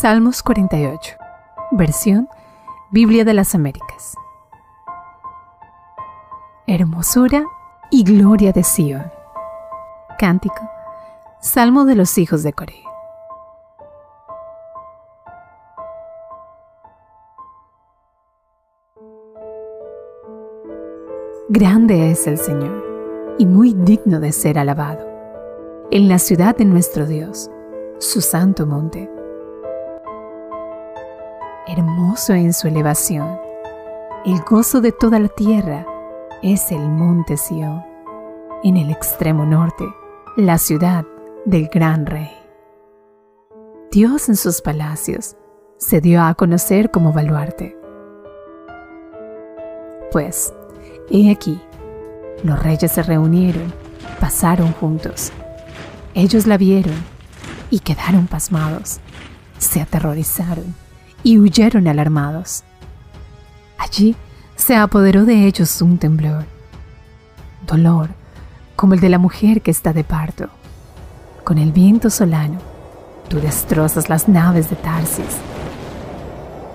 Salmos 48, versión Biblia de las Américas. Hermosura y gloria de Sion. Cántico, Salmo de los hijos de Coré. Grande es el Señor y muy digno de ser alabado. En la ciudad de nuestro Dios, su santo monte. En su elevación, el gozo de toda la tierra es el monte Sión, en el extremo norte, la ciudad del gran rey. Dios en sus palacios se dio a conocer como baluarte. Pues, he aquí, los reyes se reunieron, pasaron juntos. Ellos la vieron y quedaron pasmados, se aterrorizaron y huyeron alarmados. Allí se apoderó de ellos un temblor, dolor como el de la mujer que está de parto. Con el viento solano, tú destrozas las naves de Tarsis.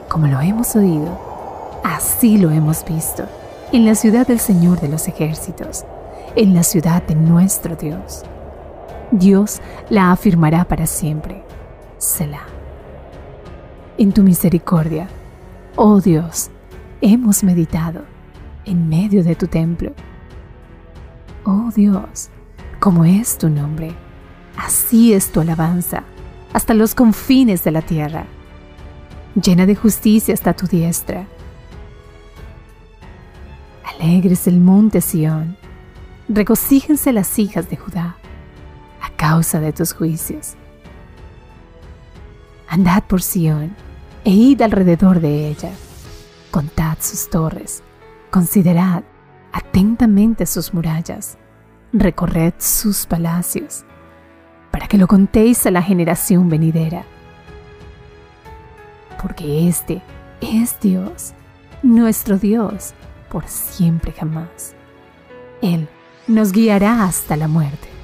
Como lo hemos oído, así lo hemos visto en la ciudad del Señor de los ejércitos, en la ciudad de nuestro Dios. Dios la afirmará para siempre. Selah. En tu misericordia, oh Dios, hemos meditado en medio de tu templo. Oh Dios, como es tu nombre, así es tu alabanza hasta los confines de la tierra. Llena de justicia está tu diestra. Alegres el monte Sión, regocíjense las hijas de Judá a causa de tus juicios. Andad por Sión e id alrededor de ella Contad sus torres, considerad atentamente sus murallas, recorred sus palacios, para que lo contéis a la generación venidera. Porque este es Dios, nuestro Dios, por siempre jamás. Él nos guiará hasta la muerte.